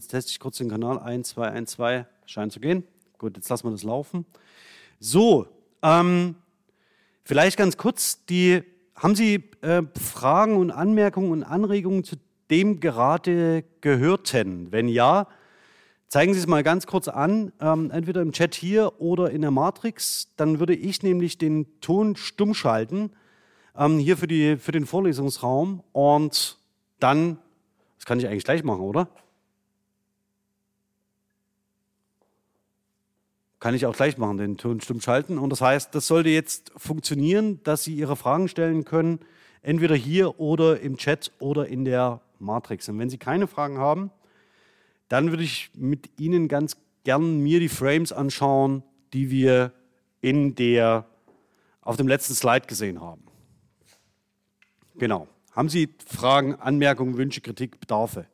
Jetzt teste ich kurz den Kanal 1, 2, 1, 2. Scheint zu gehen. Gut, jetzt lassen wir das laufen. So, ähm, vielleicht ganz kurz, die, haben Sie äh, Fragen und Anmerkungen und Anregungen zu dem gerade Gehörten? Wenn ja, zeigen Sie es mal ganz kurz an, ähm, entweder im Chat hier oder in der Matrix. Dann würde ich nämlich den Ton stumm schalten, ähm, hier für, die, für den Vorlesungsraum. Und dann, das kann ich eigentlich gleich machen, oder? Kann ich auch gleich machen, den Ton stumm schalten. Und das heißt, das sollte jetzt funktionieren, dass Sie Ihre Fragen stellen können, entweder hier oder im Chat oder in der Matrix. Und wenn Sie keine Fragen haben, dann würde ich mit Ihnen ganz gern mir die Frames anschauen, die wir in der, auf dem letzten Slide gesehen haben. Genau. Haben Sie Fragen, Anmerkungen, Wünsche, Kritik, Bedarfe?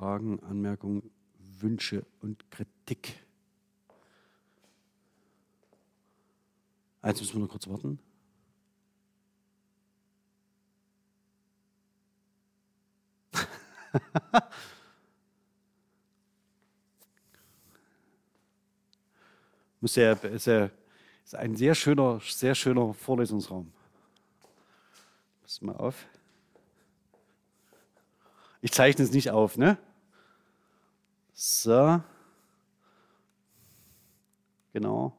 Fragen, Anmerkungen, Wünsche und Kritik. Eins müssen wir noch kurz warten. Muss ja, ist, ist ein sehr schöner, sehr schöner Vorlesungsraum. Pass mal auf. Ich zeichne es nicht auf, ne? So. Genau.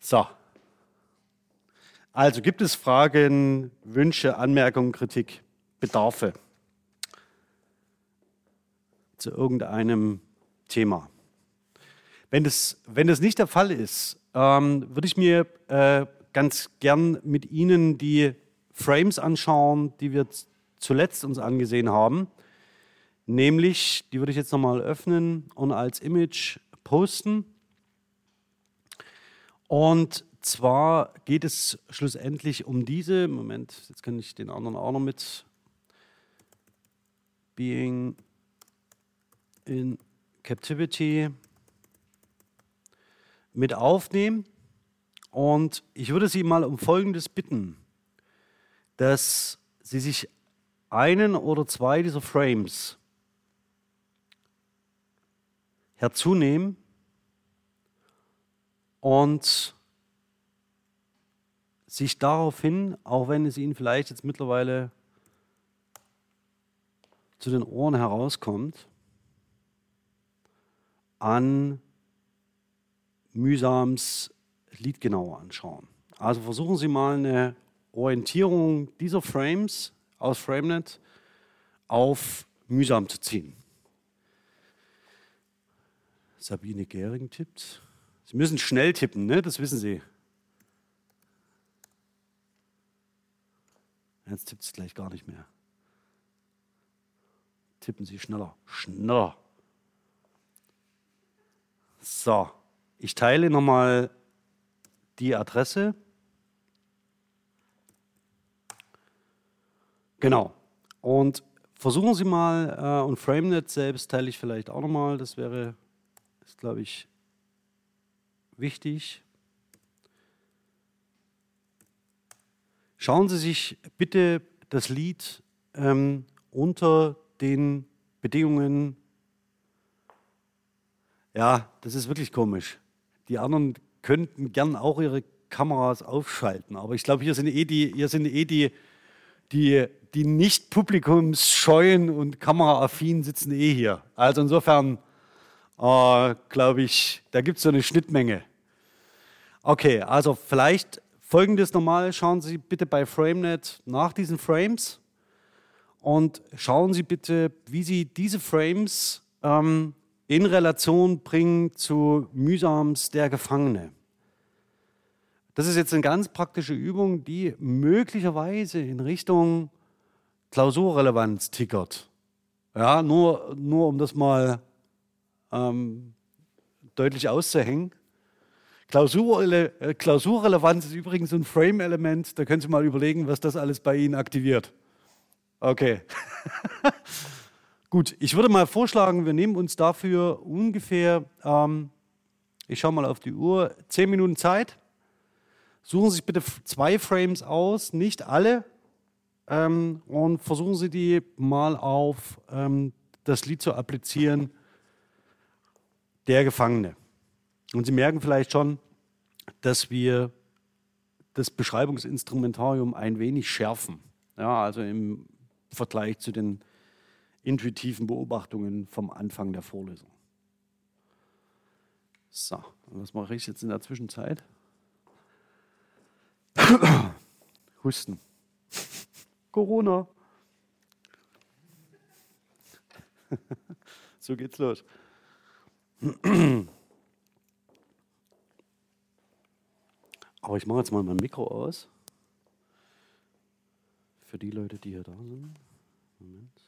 So. Also gibt es Fragen, Wünsche, Anmerkungen, Kritik, Bedarfe zu irgendeinem Thema? Wenn das, wenn das nicht der Fall ist, ähm, würde ich mir äh, ganz gern mit Ihnen die Frames anschauen, die wir zuletzt uns angesehen haben. Nämlich, die würde ich jetzt nochmal öffnen und als Image posten. Und zwar geht es schlussendlich um diese, Moment, jetzt kann ich den anderen auch noch mit Being in Captivity mit aufnehmen. Und ich würde Sie mal um Folgendes bitten, dass Sie sich einen oder zwei dieser Frames herzunehmen und sich daraufhin, auch wenn es Ihnen vielleicht jetzt mittlerweile zu den Ohren herauskommt, an mühsams Lied genauer anschauen. Also versuchen Sie mal eine Orientierung dieser Frames aus FrameNet auf mühsam zu ziehen. Sabine Gehring tippt. Sie müssen schnell tippen, ne? das wissen Sie. Jetzt tippt es gleich gar nicht mehr. Tippen Sie schneller, schneller. So, ich teile nochmal die Adresse. Genau. Und versuchen Sie mal, äh, und FrameNet selbst teile ich vielleicht auch nochmal, das wäre, glaube ich, wichtig. Schauen Sie sich bitte das Lied ähm, unter den Bedingungen. Ja, das ist wirklich komisch. Die anderen könnten gern auch ihre Kameras aufschalten, aber ich glaube, hier sind eh die, hier sind eh die, die, die nicht publikumsscheuen und kameraaffin sitzen eh hier. Also insofern äh, glaube ich, da gibt es so eine Schnittmenge. Okay, also vielleicht Folgendes nochmal, schauen Sie bitte bei FrameNet nach diesen Frames und schauen Sie bitte, wie Sie diese Frames ähm, in Relation bringen zu mühsams der Gefangene. Das ist jetzt eine ganz praktische Übung, die möglicherweise in Richtung Klausurrelevanz tickert. Ja, nur, nur um das mal ähm, deutlich auszuhängen. Klausurrele äh, Klausurrelevanz ist übrigens ein Frame-Element. Da können Sie mal überlegen, was das alles bei Ihnen aktiviert. Okay. Gut, ich würde mal vorschlagen, wir nehmen uns dafür ungefähr, ähm, Ich schaue mal auf die Uhr. Zehn Minuten Zeit. Suchen Sie sich bitte zwei Frames aus, nicht alle. Ähm, und versuchen Sie die mal auf ähm, das Lied zu applizieren. Der Gefangene. Und Sie merken vielleicht schon, dass wir das Beschreibungsinstrumentarium ein wenig schärfen. Ja, also im Vergleich zu den intuitiven Beobachtungen vom Anfang der Vorlesung. So, was mache ich jetzt in der Zwischenzeit? Husten. Corona. so geht's los. Aber ich mache jetzt mal mein Mikro aus. Für die Leute, die hier da sind. Moment.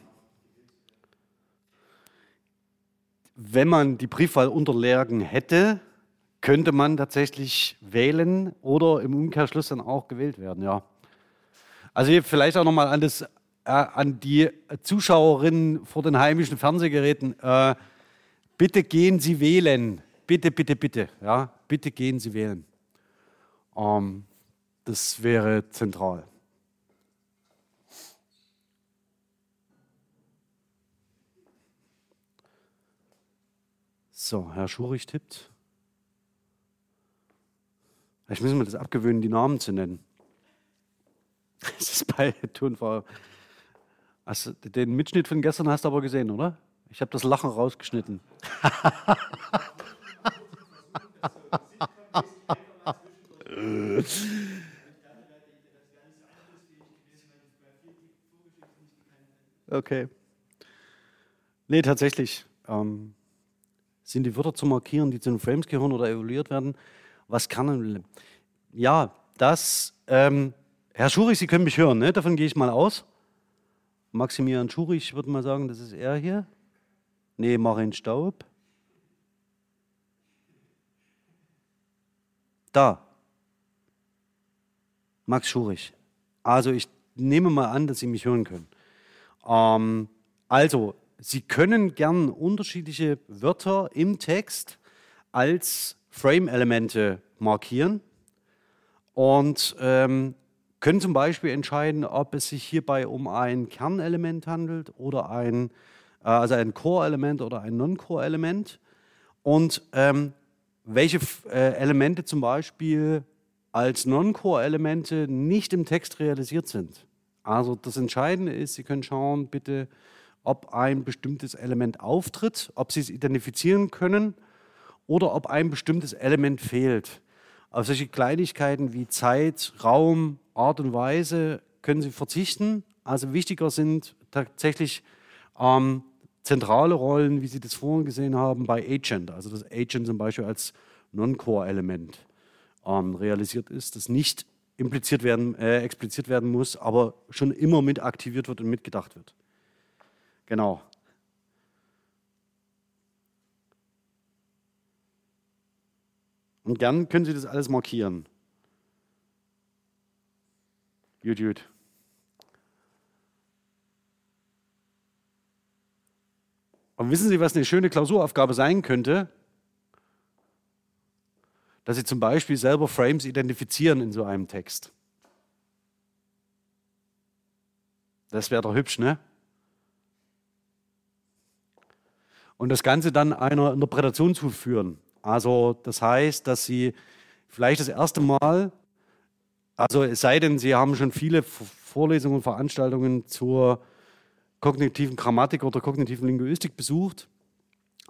Wenn man die Briefwahlunterlagen hätte, könnte man tatsächlich wählen oder im Umkehrschluss dann auch gewählt werden, ja. Also vielleicht auch nochmal an, äh, an die Zuschauerinnen vor den heimischen Fernsehgeräten. Äh, bitte gehen Sie wählen. Bitte, bitte, bitte. Ja, bitte gehen Sie wählen. Ähm, das wäre zentral. So, Herr Schurich tippt. Ich muss mir das abgewöhnen, die Namen zu nennen. Das ist bei Tonfall. Also, den Mitschnitt von gestern hast du aber gesehen, oder? Ich habe das Lachen rausgeschnitten. okay. Nee, tatsächlich. Ähm, sind die Wörter zu markieren, die zu den Frames gehören oder evaluiert werden? Was kann. Ja, das. Ähm, Herr Schurich, Sie können mich hören, ne? davon gehe ich mal aus. Maximilian Schurich, ich würde mal sagen, das ist er hier. Nee, Marin Staub. Da. Max Schurich. Also ich nehme mal an, dass Sie mich hören können. Ähm, also, Sie können gern unterschiedliche Wörter im Text als Frame-Elemente markieren und ähm, können zum Beispiel entscheiden, ob es sich hierbei um ein Kernelement handelt oder ein, äh, also ein Core-Element oder ein Non-Core-Element und ähm, welche äh, Elemente zum Beispiel als Non-Core-Elemente nicht im Text realisiert sind. Also das Entscheidende ist, Sie können schauen, bitte, ob ein bestimmtes Element auftritt, ob Sie es identifizieren können oder ob ein bestimmtes Element fehlt. Auf solche Kleinigkeiten wie Zeit, Raum, Art und Weise können Sie verzichten. Also wichtiger sind tatsächlich ähm, zentrale Rollen, wie Sie das vorhin gesehen haben, bei Agent. Also das Agent zum Beispiel als Non-Core-Element ähm, realisiert ist, das nicht impliziert werden, äh, expliziert werden muss, aber schon immer mit aktiviert wird und mitgedacht wird. Genau. Und gern können Sie das alles markieren. Gut, gut. Und wissen Sie, was eine schöne Klausuraufgabe sein könnte? dass Sie zum Beispiel selber Frames identifizieren in so einem Text. Das wäre doch hübsch, ne? Und das Ganze dann einer Interpretation zuführen. Also das heißt, dass Sie vielleicht das erste Mal, also es sei denn, Sie haben schon viele Vorlesungen und Veranstaltungen zur kognitiven Grammatik oder kognitiven Linguistik besucht,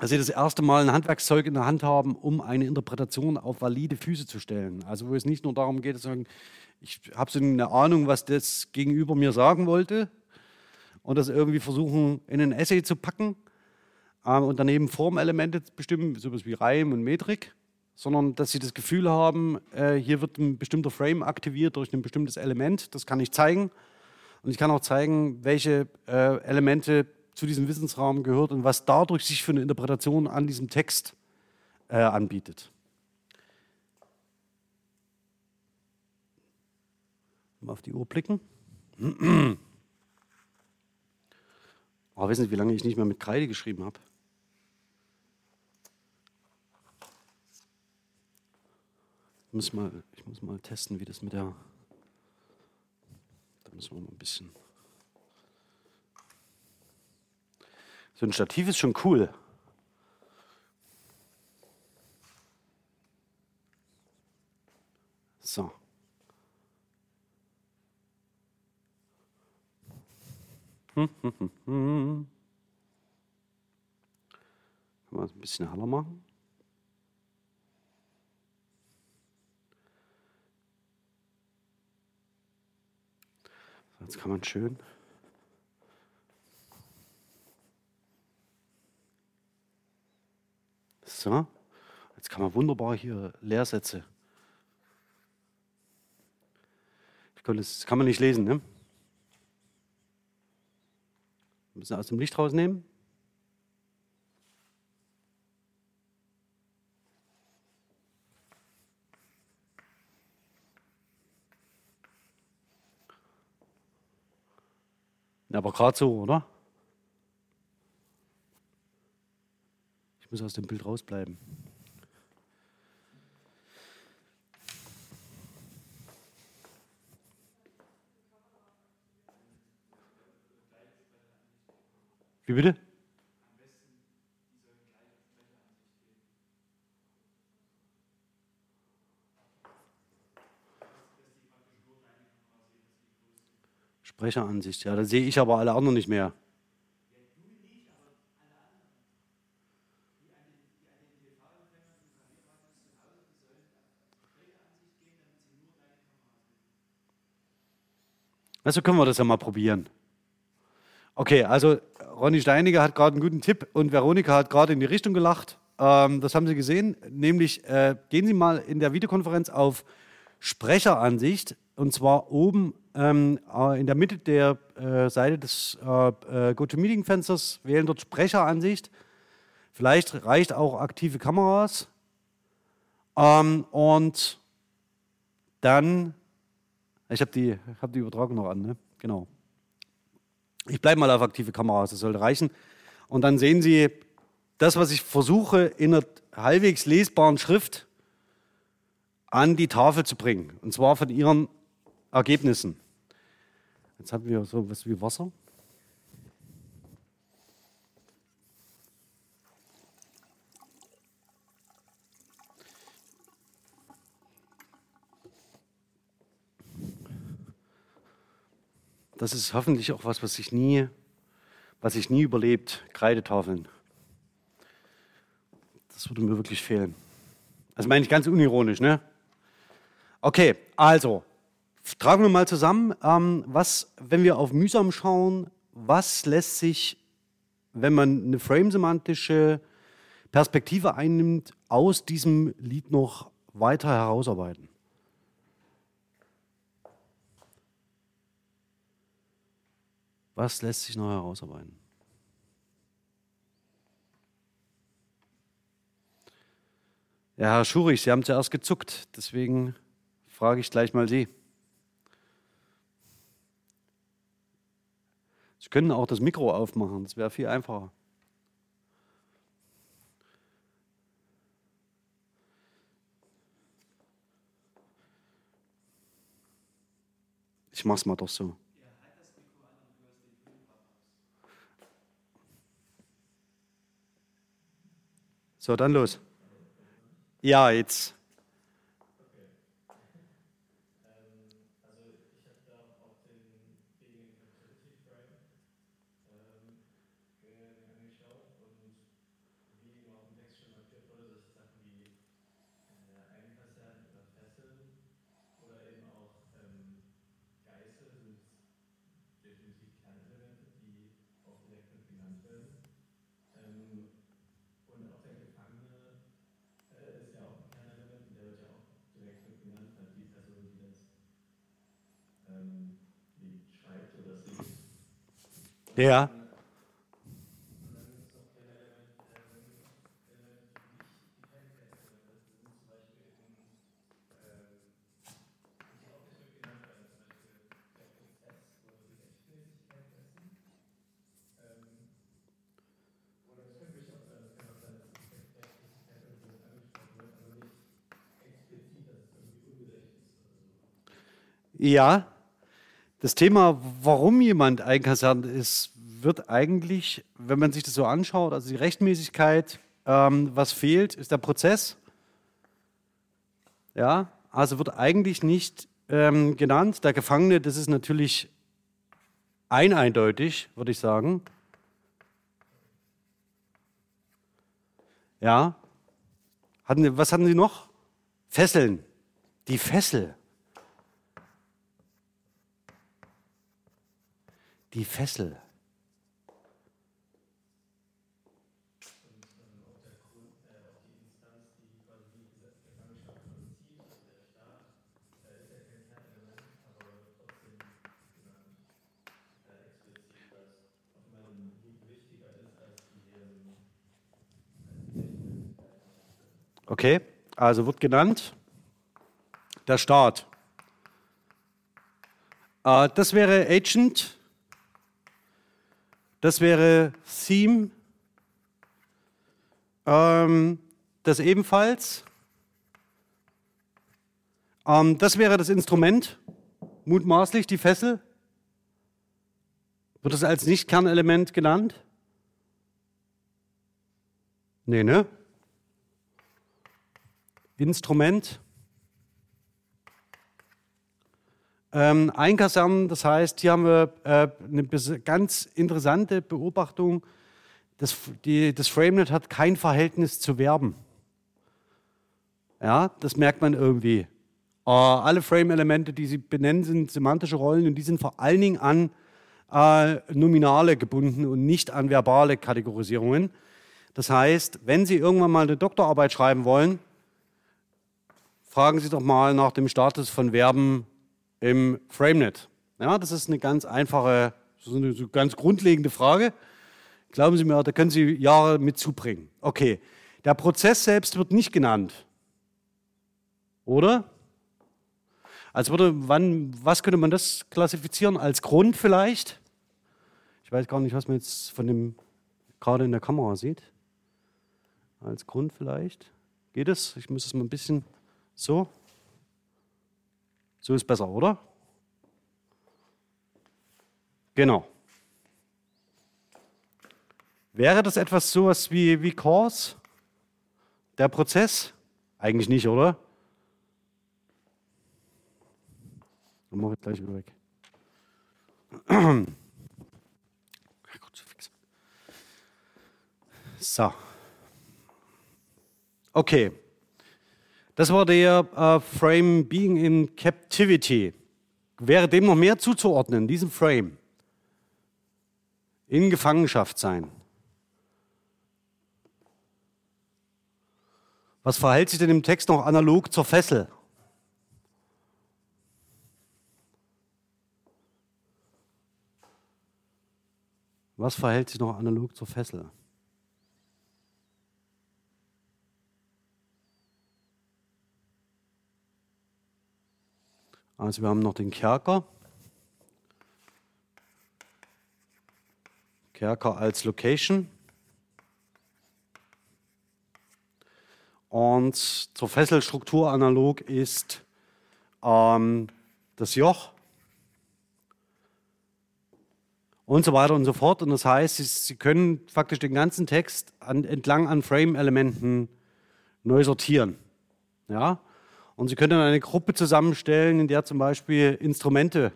dass sie das erste Mal ein Handwerkszeug in der Hand haben, um eine Interpretation auf valide Füße zu stellen. Also wo es nicht nur darum geht, zu sagen, ich habe so eine Ahnung, was das Gegenüber mir sagen wollte und das irgendwie versuchen in ein Essay zu packen und daneben Formelemente bestimmen, sowas wie Reim und Metrik, sondern dass sie das Gefühl haben, äh, hier wird ein bestimmter Frame aktiviert durch ein bestimmtes Element, das kann ich zeigen. Und ich kann auch zeigen, welche äh, Elemente zu diesem Wissensraum gehört und was dadurch sich für eine Interpretation an diesem Text äh, anbietet. Mal auf die Uhr blicken. Oh, wissen Sie, wie lange ich nicht mehr mit Kreide geschrieben habe? Ich muss mal, ich muss mal testen, wie das mit der. Da müssen wir mal ein bisschen. So ein Stativ ist schon cool. So. Hm, hm, hm, hm. Man es ein bisschen heller machen? Jetzt kann man schön. So, jetzt kann man wunderbar hier Leersätze. Das kann man nicht lesen, ne? Müssen aus dem Licht rausnehmen. Aber gerade so, oder? Ich muss aus dem Bild rausbleiben. Wie bitte? Sprecheransicht, ja, da sehe ich aber alle anderen nicht mehr. Also können wir das ja mal probieren. Okay, also Ronny Steiniger hat gerade einen guten Tipp und Veronika hat gerade in die Richtung gelacht. Ähm, das haben Sie gesehen. Nämlich äh, gehen Sie mal in der Videokonferenz auf Sprecheransicht und zwar oben ähm, äh, in der Mitte der äh, Seite des äh, äh, GoToMeeting-Fensters. Wählen dort Sprecheransicht. Vielleicht reicht auch aktive Kameras. Ähm, und dann, ich habe die, hab die Übertragung noch an, ne? genau. Ich bleibe mal auf aktive Kameras, das sollte reichen. Und dann sehen Sie das, was ich versuche, in einer halbwegs lesbaren Schrift an die Tafel zu bringen. Und zwar von Ihren Ergebnissen. Jetzt haben wir so was wie Wasser. Das ist hoffentlich auch was, was sich nie, was sich nie überlebt. Kreidetafeln. Das würde mir wirklich fehlen. Das meine ich ganz unironisch, ne? Okay, also tragen wir mal zusammen, ähm, was, wenn wir auf mühsam schauen, was lässt sich, wenn man eine frame-semantische Perspektive einnimmt, aus diesem Lied noch weiter herausarbeiten? Was lässt sich noch herausarbeiten? Ja, Herr Schurich, Sie haben zuerst gezuckt, deswegen frage ich gleich mal Sie. Sie können auch das Mikro aufmachen, das wäre viel einfacher. Ich mach's mal doch so. So, dann los. Ja, jetzt. Ja. Ja das Thema, warum jemand einkasernt ist, wird eigentlich, wenn man sich das so anschaut, also die Rechtmäßigkeit, ähm, was fehlt, ist der Prozess. Ja, also wird eigentlich nicht ähm, genannt. Der Gefangene, das ist natürlich eineindeutig, würde ich sagen. Ja. Hatten, was hatten Sie noch? Fesseln. Die Fessel. Die Fessel. Okay, also wird genannt der Staat. Äh, das wäre Agent, das wäre Theme, ähm, das ebenfalls. Ähm, das wäre das Instrument, mutmaßlich die Fessel. Wird es als Nicht-Kernelement genannt? Nee, ne? Instrument. Ähm, einkasernen, das heißt, hier haben wir äh, eine ganz interessante Beobachtung. Das, die, das FrameNet hat kein Verhältnis zu Verben. Ja, das merkt man irgendwie. Äh, alle Frame-Elemente, die Sie benennen, sind semantische Rollen und die sind vor allen Dingen an äh, Nominale gebunden und nicht an verbale Kategorisierungen. Das heißt, wenn Sie irgendwann mal eine Doktorarbeit schreiben wollen, fragen Sie doch mal nach dem Status von Verben im FrameNet. Ja, das ist eine ganz einfache, so eine ganz grundlegende Frage. Glauben Sie mir, da können Sie Jahre mit zubringen. Okay, der Prozess selbst wird nicht genannt. Oder? Als würde, wann, was könnte man das klassifizieren? Als Grund vielleicht? Ich weiß gar nicht, was man jetzt von dem gerade in der Kamera sieht. Als Grund vielleicht. Geht es? Ich muss es mal ein bisschen so? So ist besser, oder? Genau. Wäre das etwas sowas wie, wie Cause? Der Prozess? Eigentlich nicht, oder? Dann mache ich gleich wieder weg. So. Okay. Das war der äh, Frame Being in Captivity. Wäre dem noch mehr zuzuordnen, diesem Frame? In Gefangenschaft sein. Was verhält sich denn im Text noch analog zur Fessel? Was verhält sich noch analog zur Fessel? Also wir haben noch den Kerker. Kerker als Location. Und zur Fesselstruktur analog ist ähm, das Joch und so weiter und so fort. Und das heißt, Sie, können faktisch den ganzen Text an, entlang an Frame-Elementen neu sortieren. Ja? Und Sie können dann eine Gruppe zusammenstellen, in der zum Beispiel Instrumente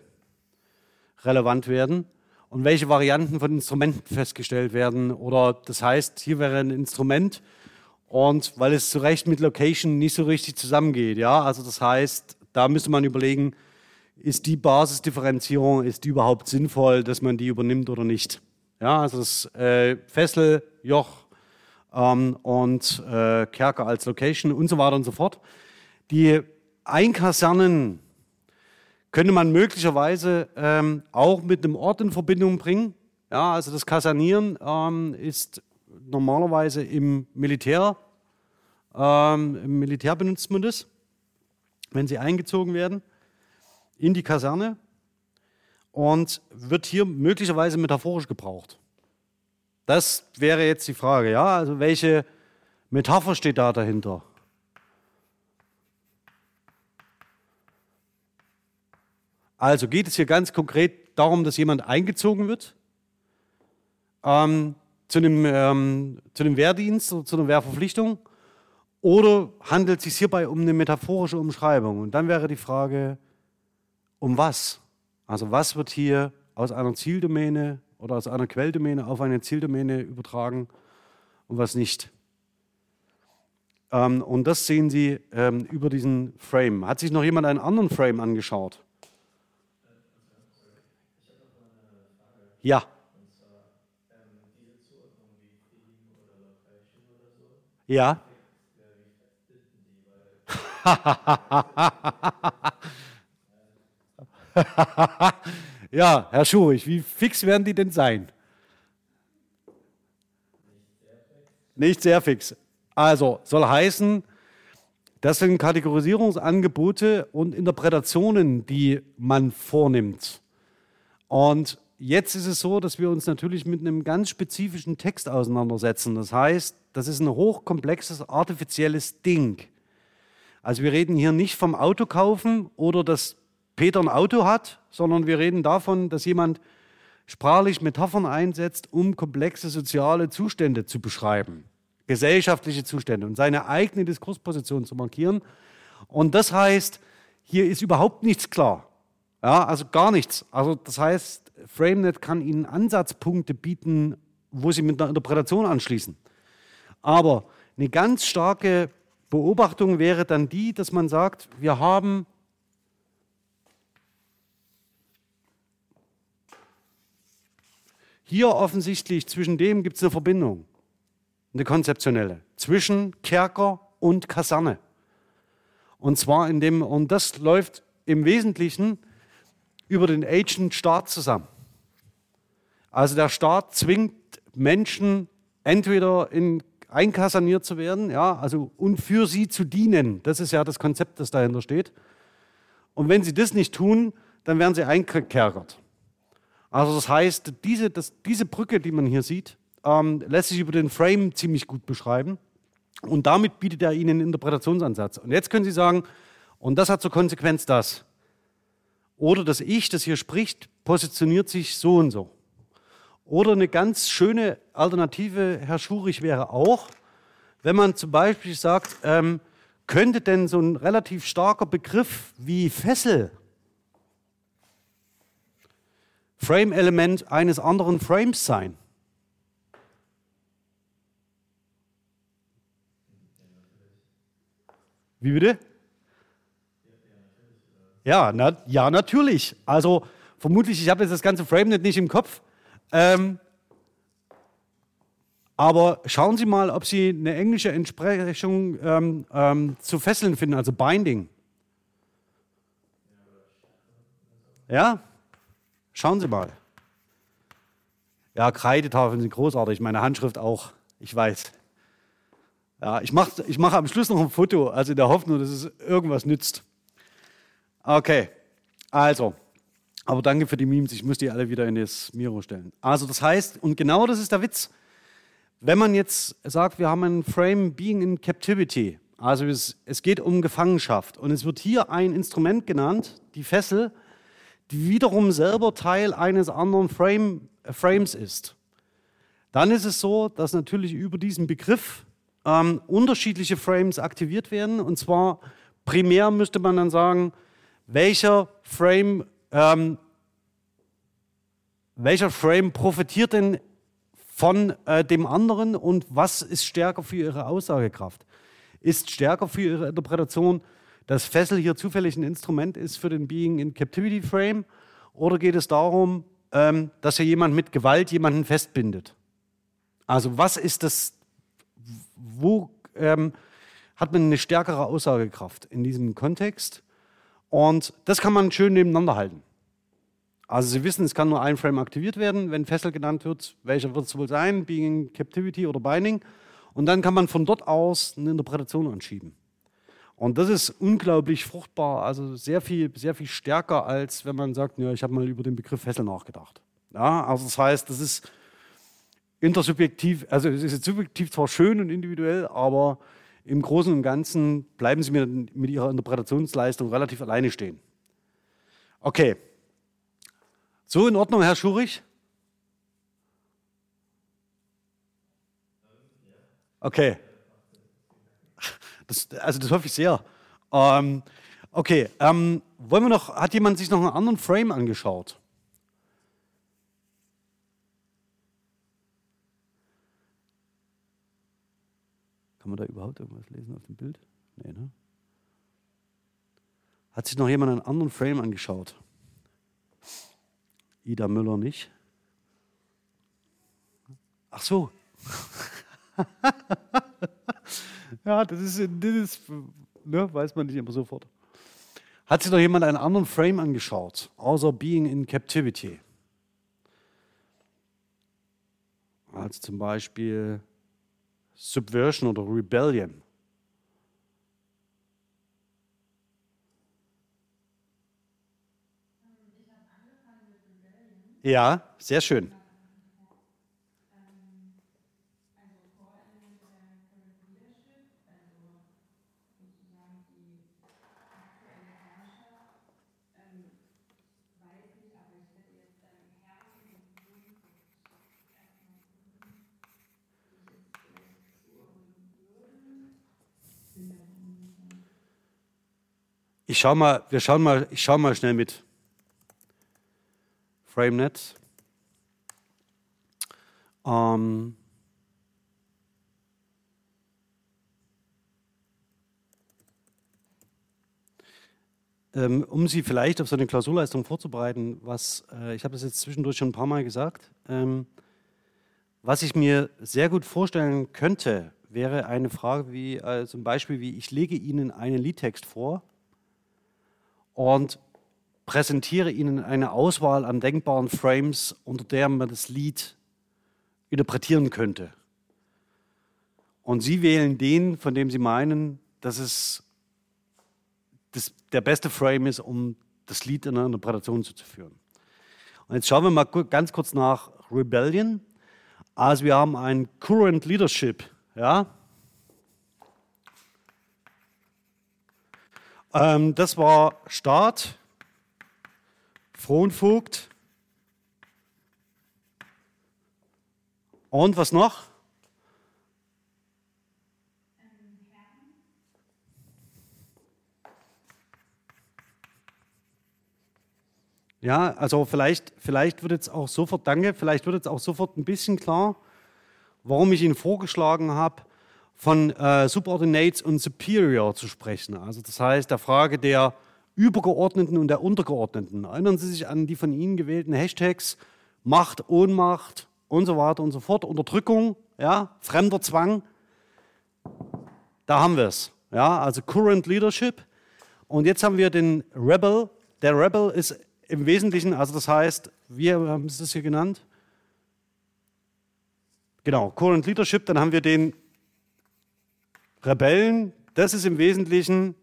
relevant werden und welche Varianten von Instrumenten festgestellt werden. Oder das heißt, hier wäre ein Instrument und weil es zu Recht mit Location nicht so richtig zusammengeht. Ja? Also das heißt, da müsste man überlegen, ist die Basisdifferenzierung, ist die überhaupt sinnvoll, dass man die übernimmt oder nicht. Ja, also das äh, Fessel, Joch ähm, und äh, Kerker als Location und so weiter und so fort. Die Einkasernen könnte man möglicherweise ähm, auch mit einem Ort in Verbindung bringen. Ja, also das Kasernieren ähm, ist normalerweise im Militär, ähm, im Militär benutzt man das, wenn sie eingezogen werden in die Kaserne und wird hier möglicherweise metaphorisch gebraucht. Das wäre jetzt die Frage, ja, also welche Metapher steht da dahinter? Also geht es hier ganz konkret darum, dass jemand eingezogen wird ähm, zu, einem, ähm, zu einem Wehrdienst oder zu einer Wehrverpflichtung oder handelt es sich hierbei um eine metaphorische Umschreibung? Und dann wäre die Frage, um was? Also was wird hier aus einer Zieldomäne oder aus einer Quelldomäne auf eine Zieldomäne übertragen und was nicht? Ähm, und das sehen Sie ähm, über diesen Frame. Hat sich noch jemand einen anderen Frame angeschaut? Ja. Ja. ja, Herr Schurich, wie fix werden die denn sein? Nicht sehr fix. Also soll heißen, das sind Kategorisierungsangebote und Interpretationen, die man vornimmt. Und jetzt ist es so, dass wir uns natürlich mit einem ganz spezifischen Text auseinandersetzen. Das heißt, das ist ein hochkomplexes, artifizielles Ding. Also wir reden hier nicht vom Auto kaufen oder dass Peter ein Auto hat, sondern wir reden davon, dass jemand sprachlich Metaphern einsetzt, um komplexe soziale Zustände zu beschreiben, gesellschaftliche Zustände und seine eigene Diskursposition zu markieren. Und das heißt, hier ist überhaupt nichts klar. Ja, also gar nichts. Also das heißt, FrameNet kann Ihnen Ansatzpunkte bieten, wo Sie mit einer Interpretation anschließen. Aber eine ganz starke Beobachtung wäre dann die, dass man sagt, wir haben hier offensichtlich zwischen dem gibt es eine Verbindung, eine konzeptionelle, zwischen Kerker und Kaserne. Und zwar in dem, und das läuft im Wesentlichen über den Agent-Staat zusammen. Also der Staat zwingt Menschen entweder in einkasaniert zu werden, ja, also und für sie zu dienen. Das ist ja das Konzept, das dahinter steht. Und wenn sie das nicht tun, dann werden sie einkerkert. Also das heißt, diese, das, diese Brücke, die man hier sieht, ähm, lässt sich über den Frame ziemlich gut beschreiben. Und damit bietet er Ihnen einen Interpretationsansatz. Und jetzt können Sie sagen, und das hat zur Konsequenz das. Oder das Ich, das hier spricht, positioniert sich so und so. Oder eine ganz schöne Alternative, Herr Schurich, wäre auch, wenn man zum Beispiel sagt, ähm, könnte denn so ein relativ starker Begriff wie Fessel Frame-Element eines anderen Frames sein? Wie bitte? Ja, na, ja, natürlich. Also vermutlich, ich habe jetzt das ganze FrameNet nicht im Kopf, ähm, aber schauen Sie mal, ob Sie eine englische Entsprechung ähm, ähm, zu Fesseln finden, also Binding. Ja? Schauen Sie mal. Ja, Kreidetafeln sind großartig, meine Handschrift auch, ich weiß. Ja, ich mache ich mach am Schluss noch ein Foto, also in der Hoffnung, dass es irgendwas nützt. Okay, also, aber danke für die Memes, ich muss die alle wieder in das Miro stellen. Also das heißt, und genau das ist der Witz, wenn man jetzt sagt, wir haben ein Frame Being in Captivity, also es, es geht um Gefangenschaft und es wird hier ein Instrument genannt, die Fessel, die wiederum selber Teil eines anderen Frame, äh, Frames ist, dann ist es so, dass natürlich über diesen Begriff ähm, unterschiedliche Frames aktiviert werden. Und zwar primär müsste man dann sagen, welcher Frame ähm, welcher Frame profitiert denn von äh, dem anderen und was ist stärker für Ihre Aussagekraft? Ist stärker für Ihre Interpretation, dass Fessel hier zufällig ein Instrument ist für den Being in Captivity Frame? Oder geht es darum, ähm, dass hier jemand mit Gewalt jemanden festbindet? Also was ist das, wo ähm, hat man eine stärkere Aussagekraft in diesem Kontext? Und das kann man schön nebeneinander halten. Also Sie wissen, es kann nur ein Frame aktiviert werden, wenn Fessel genannt wird. Welcher wird es wohl sein? Being Captivity oder Binding? Und dann kann man von dort aus eine Interpretation anschieben. Und das ist unglaublich fruchtbar, also sehr viel, sehr viel stärker, als wenn man sagt, ja, ich habe mal über den Begriff Fessel nachgedacht. Ja, also das heißt, das ist intersubjektiv, also es ist subjektiv zwar schön und individuell, aber im Großen und Ganzen bleiben Sie mit, mit Ihrer Interpretationsleistung relativ alleine stehen. Okay. So in Ordnung, Herr Schurich? Okay. Das, also das hoffe ich sehr. Ähm, okay, ähm, wollen wir noch, hat jemand sich noch einen anderen Frame angeschaut? Kann man da überhaupt irgendwas lesen auf dem Bild? Nee, ne? Hat sich noch jemand einen anderen Frame angeschaut? Ida Müller nicht. Ach so. ja, das ist, das ist ne, weiß man nicht immer sofort. Hat sich noch jemand einen anderen Frame angeschaut, außer Being in Captivity? Also zum Beispiel Subversion oder Rebellion. Ja, sehr schön. Ich schau mal, wir schauen mal, ich schau mal schnell mit. FrameNet. Ähm, ähm, um Sie vielleicht auf so eine Klausurleistung vorzubereiten, was, äh, ich habe das jetzt zwischendurch schon ein paar Mal gesagt, ähm, was ich mir sehr gut vorstellen könnte, wäre eine Frage wie äh, zum Beispiel wie, ich lege Ihnen einen Liedtext vor und präsentiere Ihnen eine Auswahl an denkbaren Frames, unter der man das Lied interpretieren könnte. Und Sie wählen den, von dem Sie meinen, dass es das, der beste Frame ist, um das Lied in einer Interpretation zu führen. Und jetzt schauen wir mal ganz kurz nach Rebellion. Also wir haben ein Current Leadership, ja. Ähm, das war Start. Frohnvogt. Und was noch? Ja, also vielleicht, vielleicht wird jetzt auch sofort, danke, vielleicht wird jetzt auch sofort ein bisschen klar, warum ich Ihnen vorgeschlagen habe, von äh, Subordinates und Superior zu sprechen. Also das heißt, der Frage der Übergeordneten und der Untergeordneten. Erinnern Sie sich an die von Ihnen gewählten Hashtags Macht, Ohnmacht und so weiter und so fort, Unterdrückung, ja, fremder Zwang. Da haben wir es. Ja, also Current Leadership. Und jetzt haben wir den Rebel. Der Rebel ist im Wesentlichen, also das heißt, wir haben es das hier genannt. Genau, Current Leadership. Dann haben wir den Rebellen. Das ist im Wesentlichen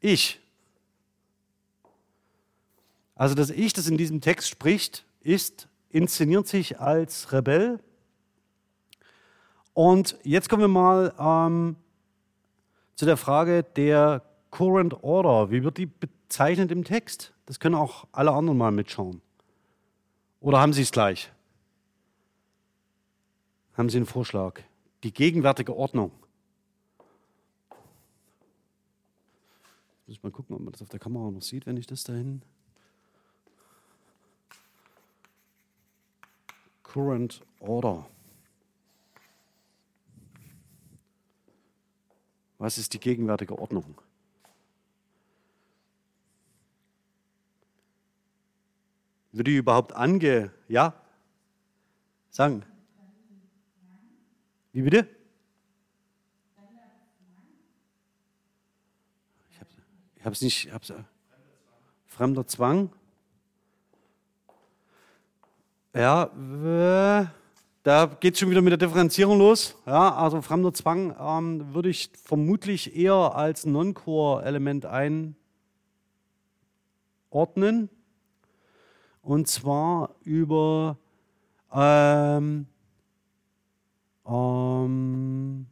ich. Also das Ich, das in diesem Text spricht, ist, inszeniert sich als Rebell. Und jetzt kommen wir mal ähm, zu der Frage der Current Order. Wie wird die bezeichnet im Text? Das können auch alle anderen mal mitschauen. Oder haben Sie es gleich? Haben Sie einen Vorschlag? Die gegenwärtige Ordnung. Muss ich mal gucken, ob man das auf der Kamera noch sieht, wenn ich das dahin current order. Was ist die gegenwärtige Ordnung? Wird die überhaupt ange... Ja? Sagen. Wie bitte? Habe es nicht... Ich hab's, fremder Zwang. Ja, da geht es schon wieder mit der Differenzierung los. Ja, also fremder Zwang ähm, würde ich vermutlich eher als Non-Core-Element einordnen. Und zwar über ähm, ähm,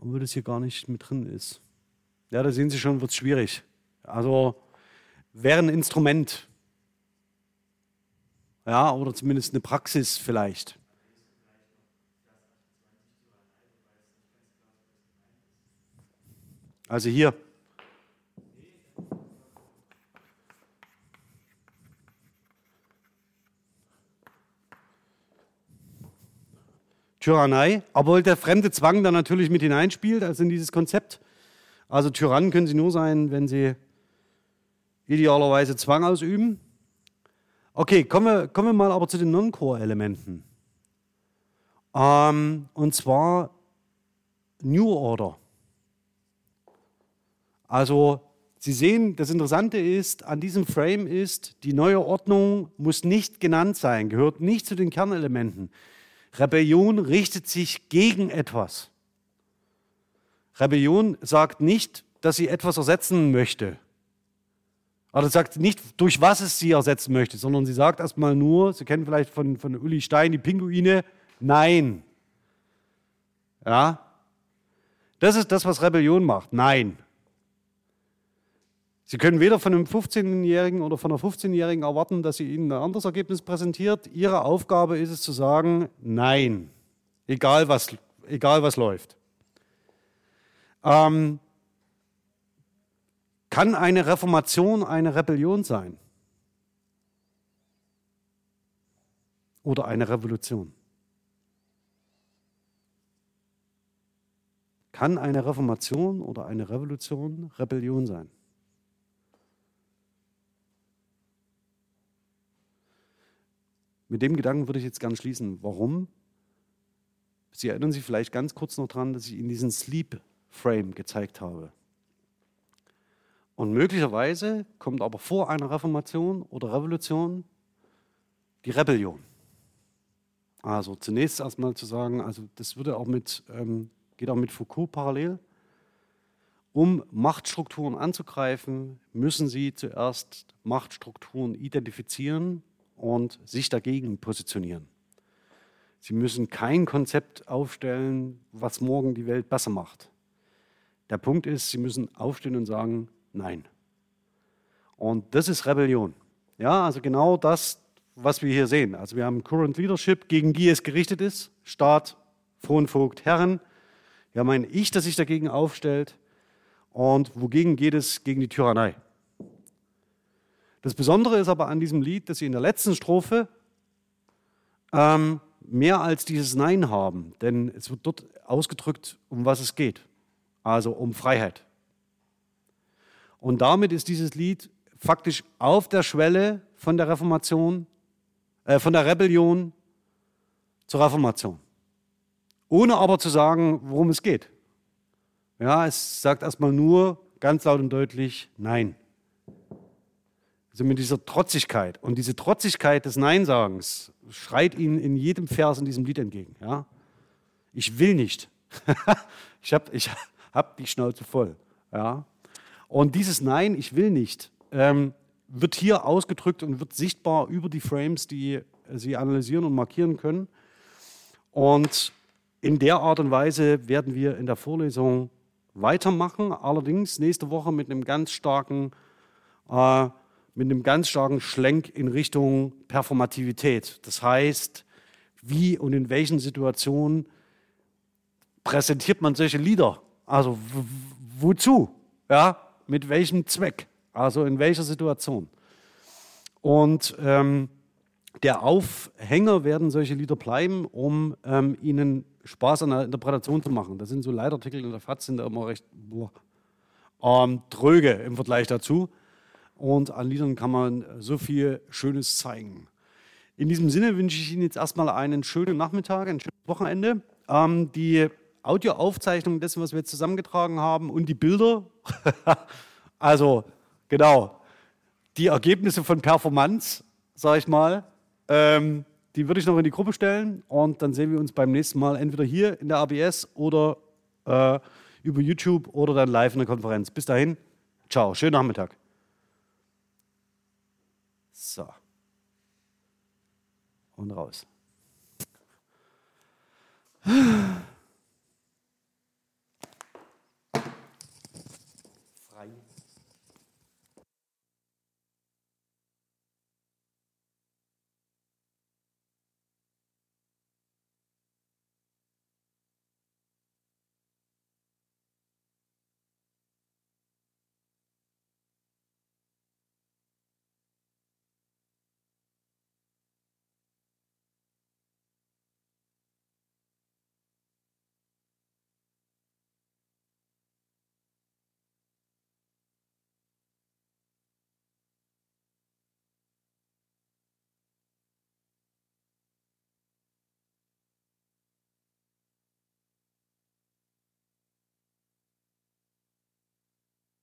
obwohl das hier gar nicht mit drin ist. Ja, da sehen Sie schon, wird es schwierig. Also wäre ein Instrument. Ja, oder zumindest eine Praxis vielleicht. Also hier. Tyrannei, obwohl der fremde Zwang da natürlich mit hineinspielt, also in dieses Konzept. Also Tyrannen können sie nur sein, wenn sie idealerweise Zwang ausüben. Okay, kommen wir, kommen wir mal aber zu den Non-Core-Elementen. Ähm, und zwar New Order. Also Sie sehen, das Interessante ist, an diesem Frame ist, die neue Ordnung muss nicht genannt sein, gehört nicht zu den Kernelementen. Rebellion richtet sich gegen etwas. Rebellion sagt nicht, dass sie etwas ersetzen möchte. Oder sagt nicht, durch was es sie ersetzen möchte, sondern sie sagt erstmal nur, Sie kennen vielleicht von, von Uli Stein die Pinguine, nein. Ja? Das ist das, was Rebellion macht. Nein. Sie können weder von einem 15-Jährigen oder von einer 15-Jährigen erwarten, dass sie Ihnen ein anderes Ergebnis präsentiert. Ihre Aufgabe ist es zu sagen, nein, egal was, egal was läuft. Ähm, kann eine Reformation eine Rebellion sein? Oder eine Revolution? Kann eine Reformation oder eine Revolution Rebellion sein? Mit dem Gedanken würde ich jetzt gerne schließen. Warum? Sie erinnern sich vielleicht ganz kurz noch daran, dass ich Ihnen diesen Sleep Frame gezeigt habe. Und möglicherweise kommt aber vor einer Reformation oder Revolution die Rebellion. Also zunächst erstmal zu sagen, also das würde auch mit, ähm, geht auch mit Foucault parallel. Um Machtstrukturen anzugreifen, müssen Sie zuerst Machtstrukturen identifizieren und sich dagegen positionieren. Sie müssen kein Konzept aufstellen, was morgen die Welt besser macht. Der Punkt ist, Sie müssen aufstehen und sagen, nein. Und das ist Rebellion. Ja, also genau das, was wir hier sehen. Also wir haben Current Leadership, gegen die es gerichtet ist, Staat, Fronvogt, Herren. Wir haben ein Ich, das sich dagegen aufstellt. Und wogegen geht es? Gegen die Tyrannei. Das Besondere ist aber an diesem Lied, dass sie in der letzten Strophe ähm, mehr als dieses Nein haben, denn es wird dort ausgedrückt, um was es geht, also um Freiheit. Und damit ist dieses Lied faktisch auf der Schwelle von der Reformation, äh, von der Rebellion zur Reformation. Ohne aber zu sagen, worum es geht. Ja, es sagt erstmal nur ganz laut und deutlich Nein. Also mit dieser Trotzigkeit. Und diese Trotzigkeit des Neinsagens schreit ihnen in jedem Vers in diesem Lied entgegen. Ja? Ich will nicht. ich habe ich hab die Schnauze voll. Ja? Und dieses Nein, ich will nicht, ähm, wird hier ausgedrückt und wird sichtbar über die Frames, die Sie analysieren und markieren können. Und in der Art und Weise werden wir in der Vorlesung weitermachen, allerdings nächste Woche mit einem ganz starken äh, mit einem ganz starken Schlenk in Richtung Performativität. Das heißt, wie und in welchen Situationen präsentiert man solche Lieder? Also wozu? Ja, mit welchem Zweck? Also in welcher Situation? Und ähm, der Aufhänger werden solche Lieder bleiben, um ähm, ihnen Spaß an der Interpretation zu machen. Das sind so Leitartikel in der FAZ, sind da immer recht boah, ähm, tröge im Vergleich dazu und an Liedern kann man so viel Schönes zeigen. In diesem Sinne wünsche ich Ihnen jetzt erstmal einen schönen Nachmittag, ein schönes Wochenende. Ähm, die Audioaufzeichnung dessen, was wir jetzt zusammengetragen haben und die Bilder, also genau, die Ergebnisse von Performance, sage ich mal, ähm, die würde ich noch in die Gruppe stellen und dann sehen wir uns beim nächsten Mal entweder hier in der ABS oder äh, über YouTube oder dann live in der Konferenz. Bis dahin, ciao, schönen Nachmittag. So. Und raus.